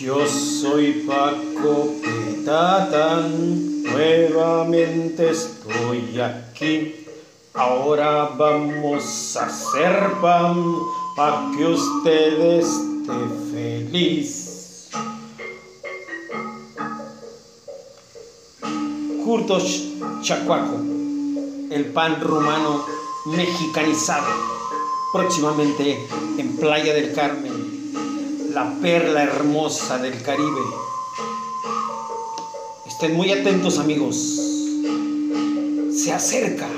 Yo soy Paco Petatán, nuevamente estoy aquí. Ahora vamos a hacer pan para que usted esté feliz. Curtos Chacuaco, el pan rumano mexicanizado, próximamente en Playa del Carmen, la perla hermosa del Caribe. Estén muy atentos amigos, se acerca